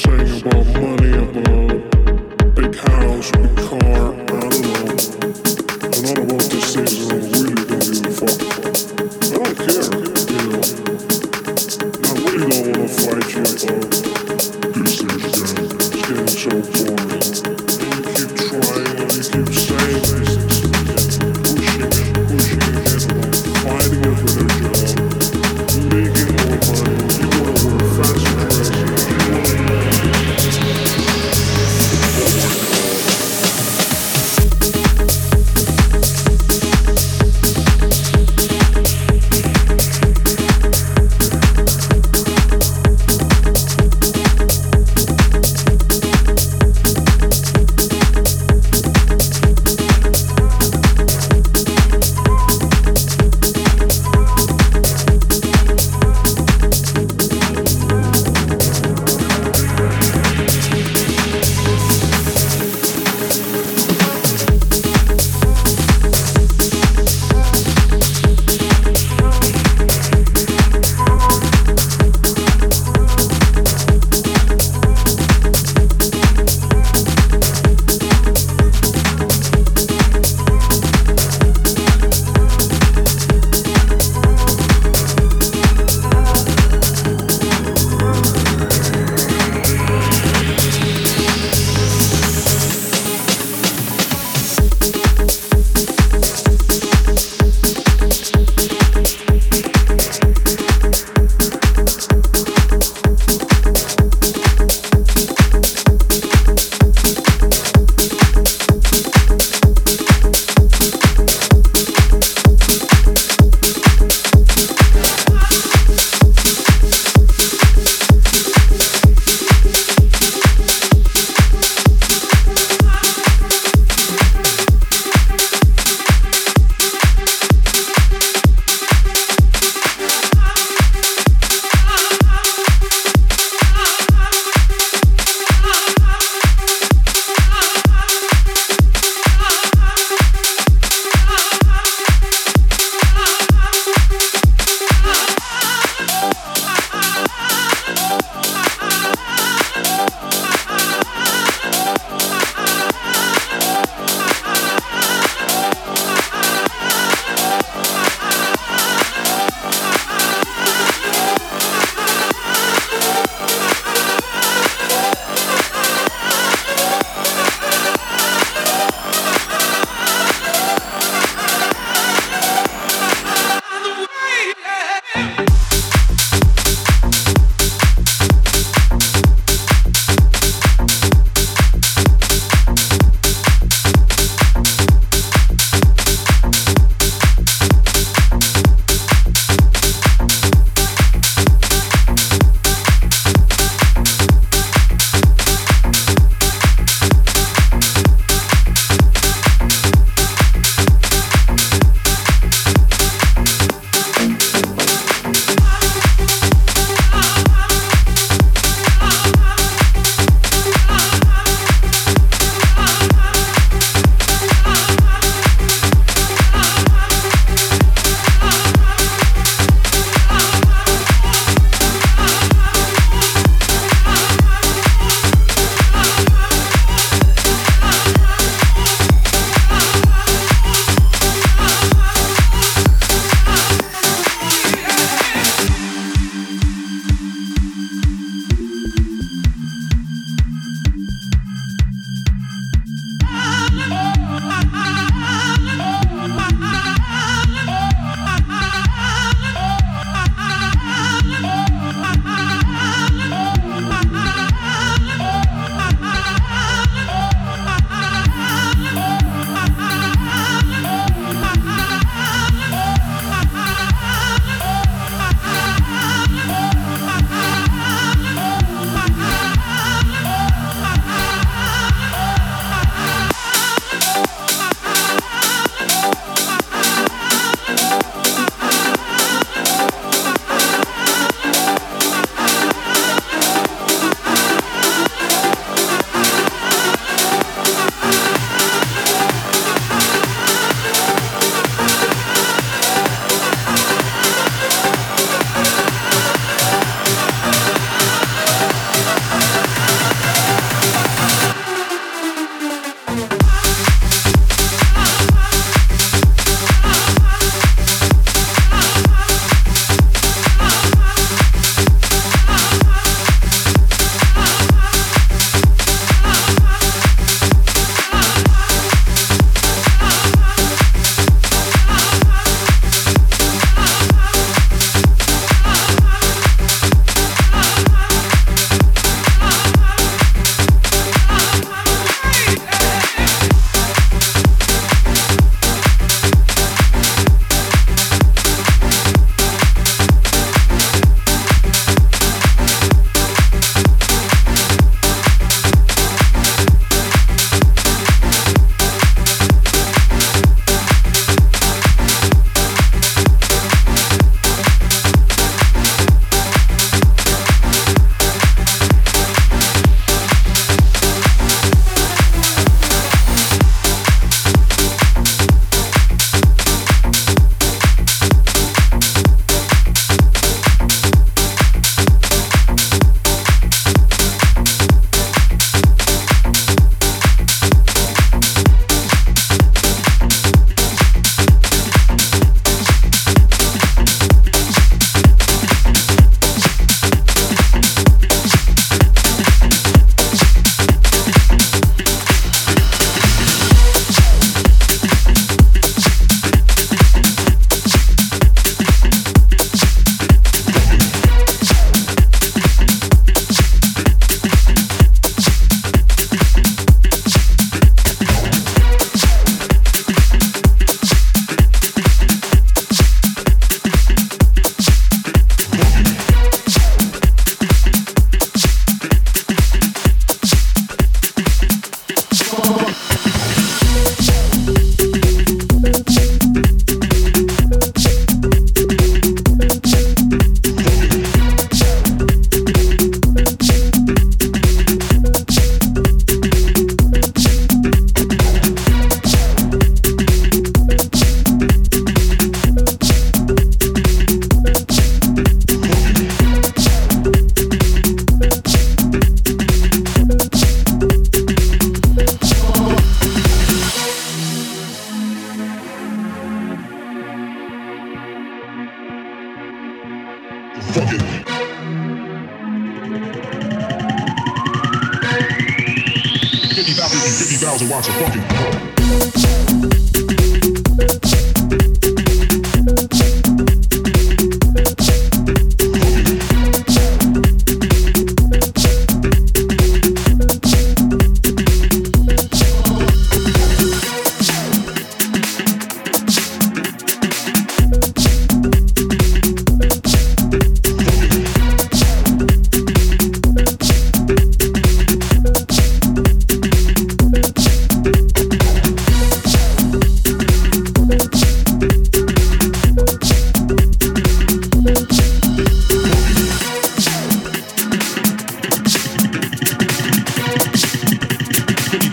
Saying about money, about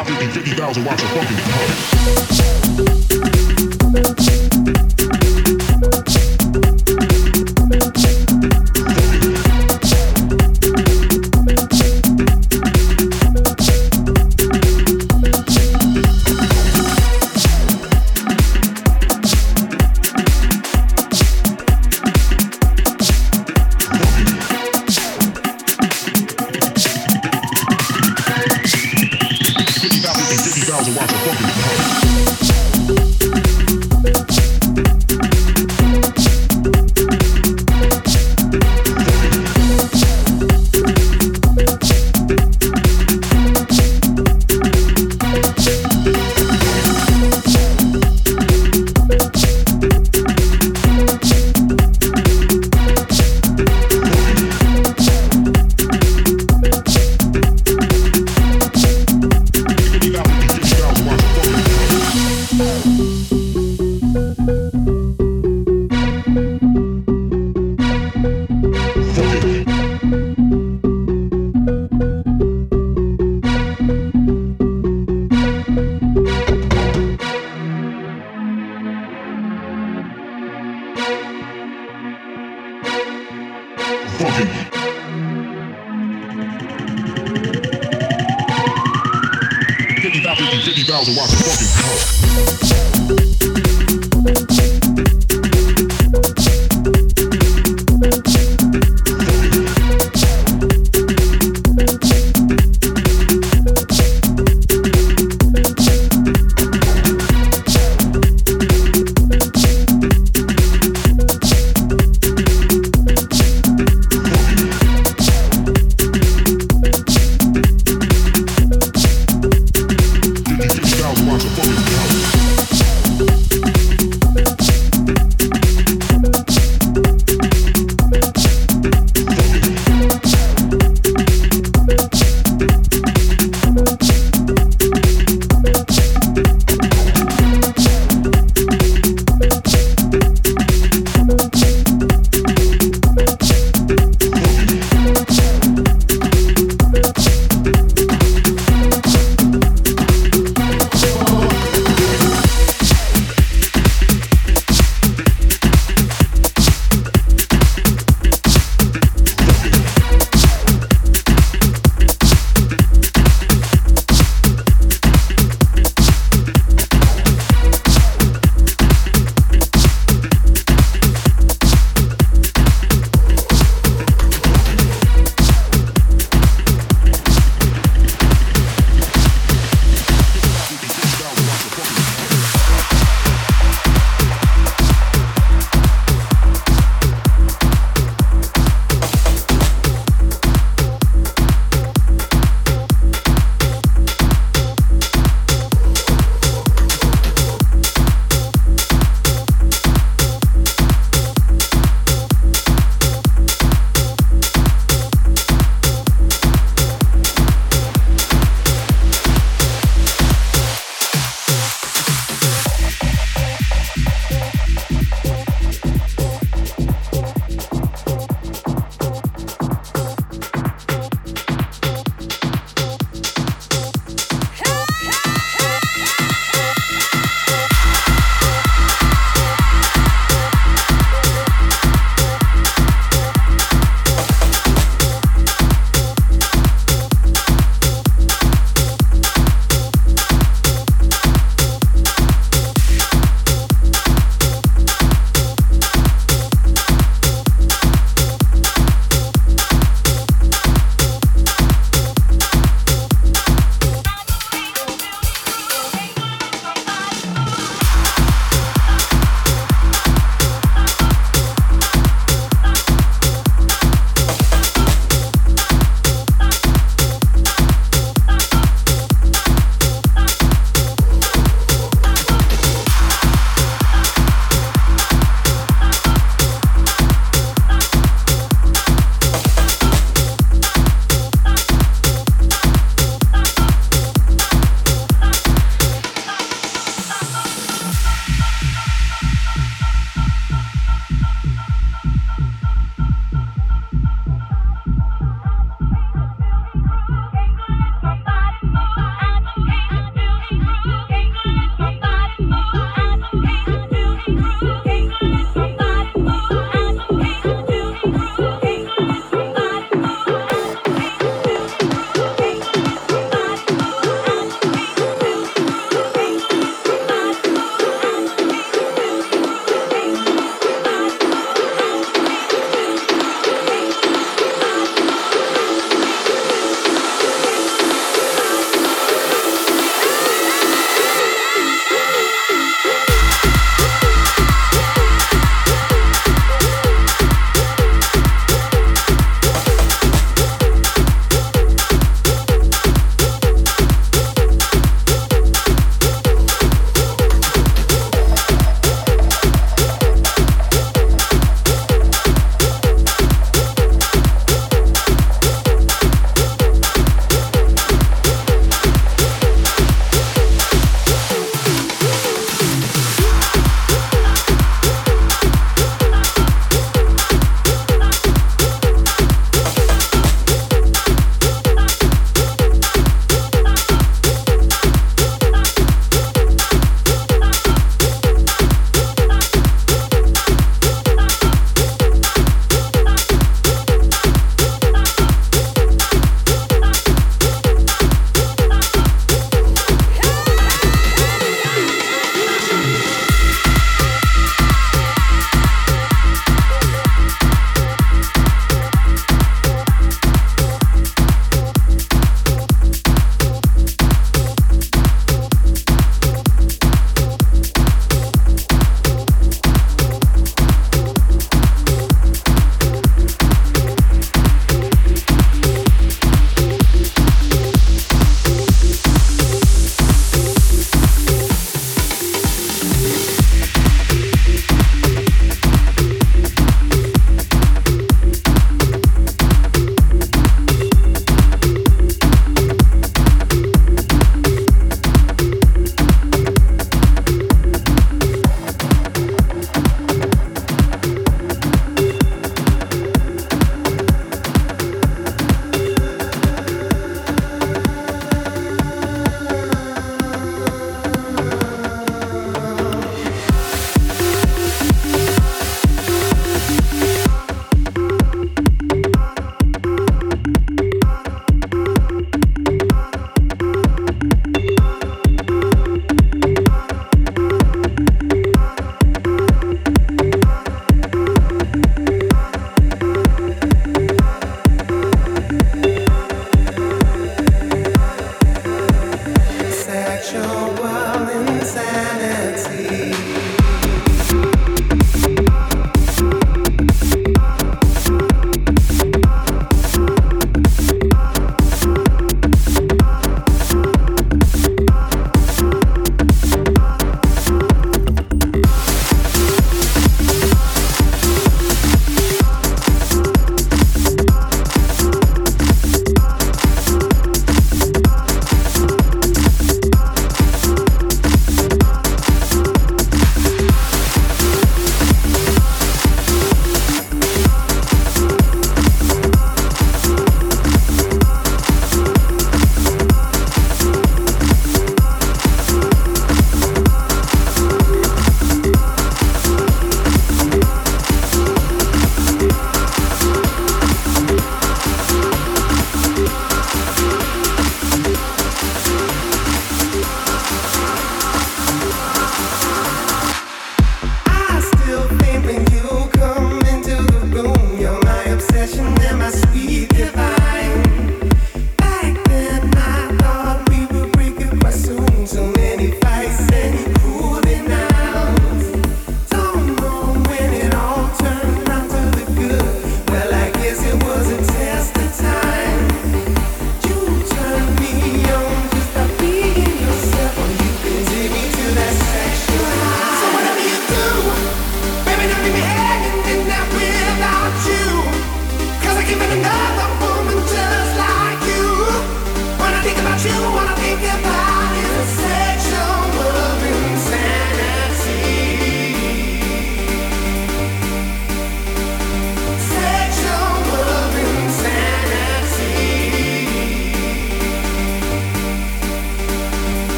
150,000 watts of fucking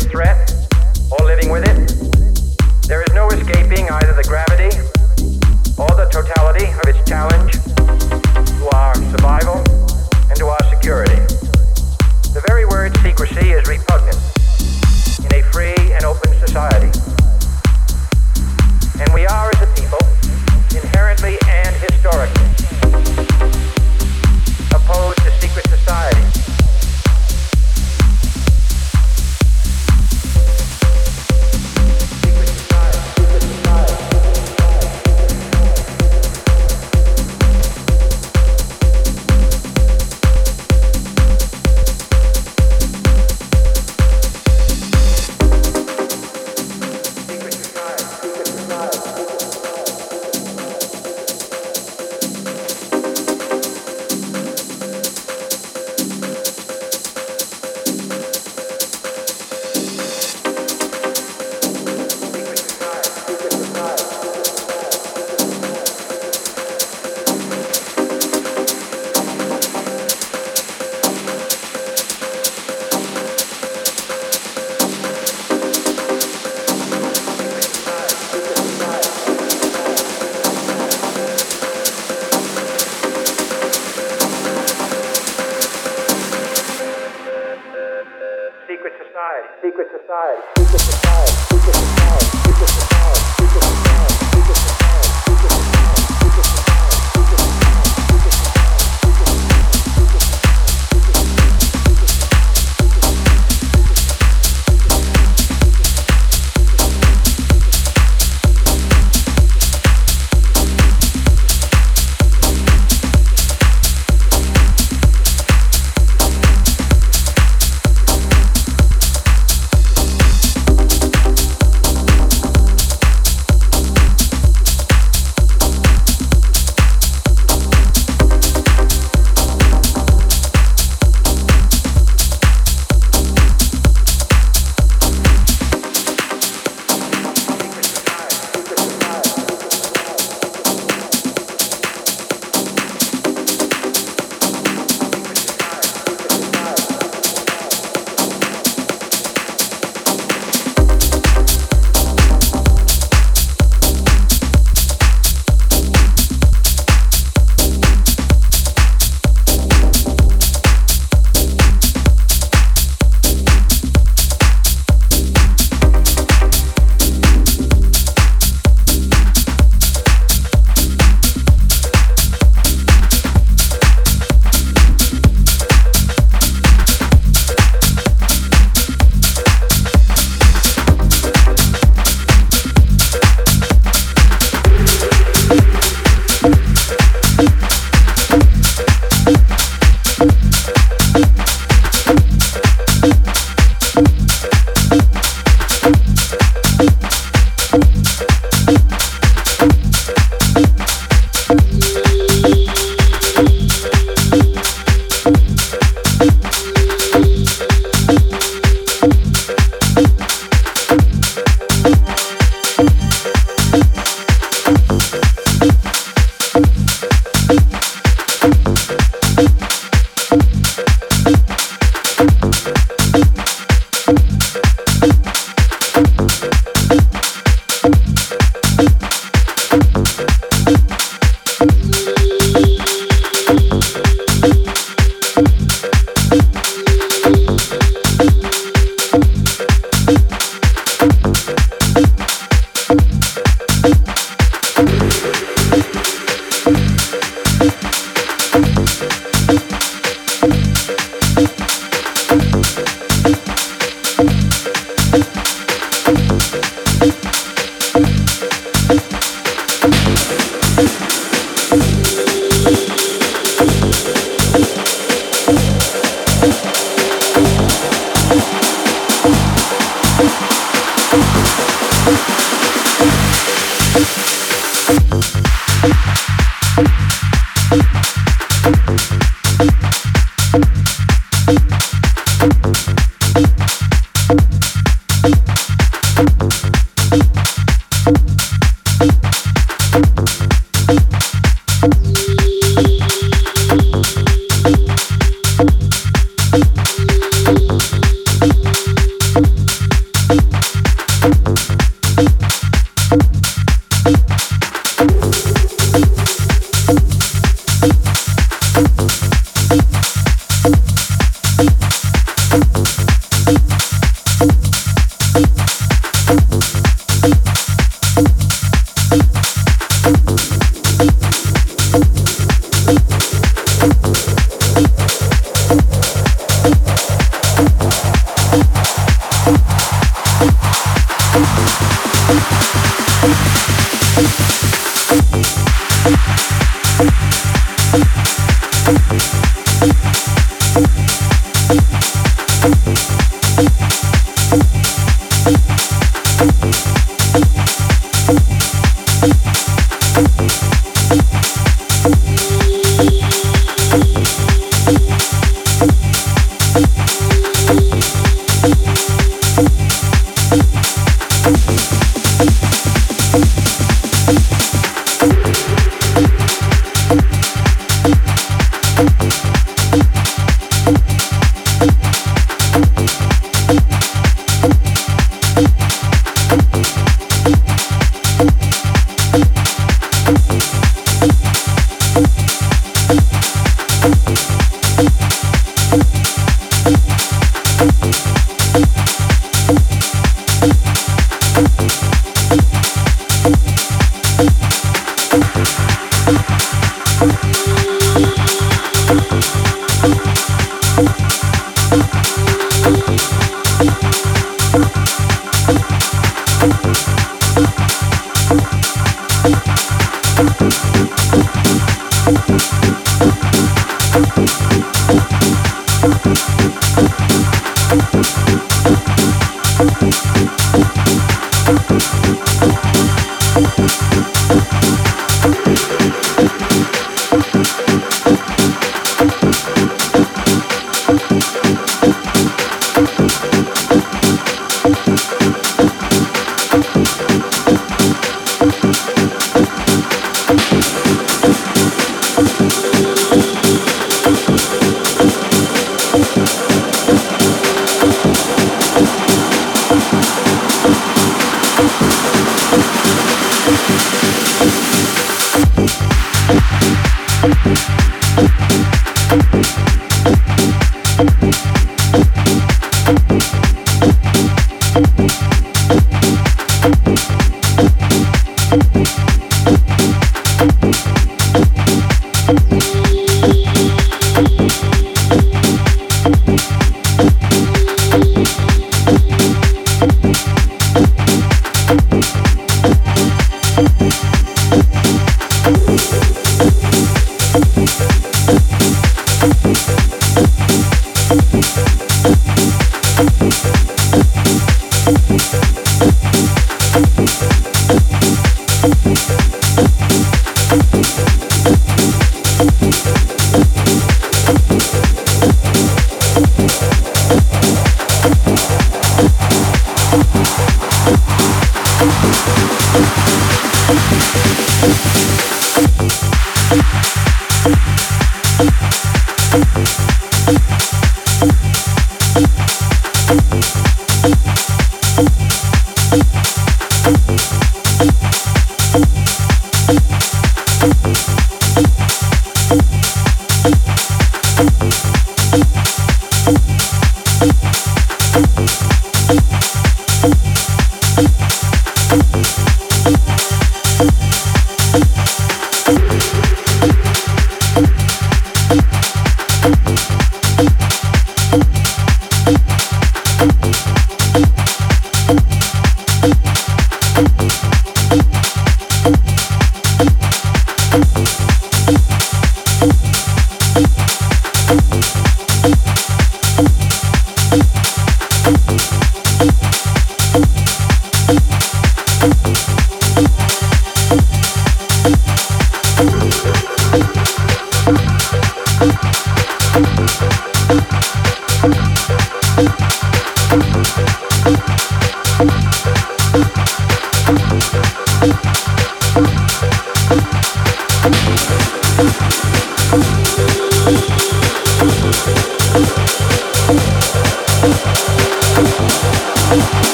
threat.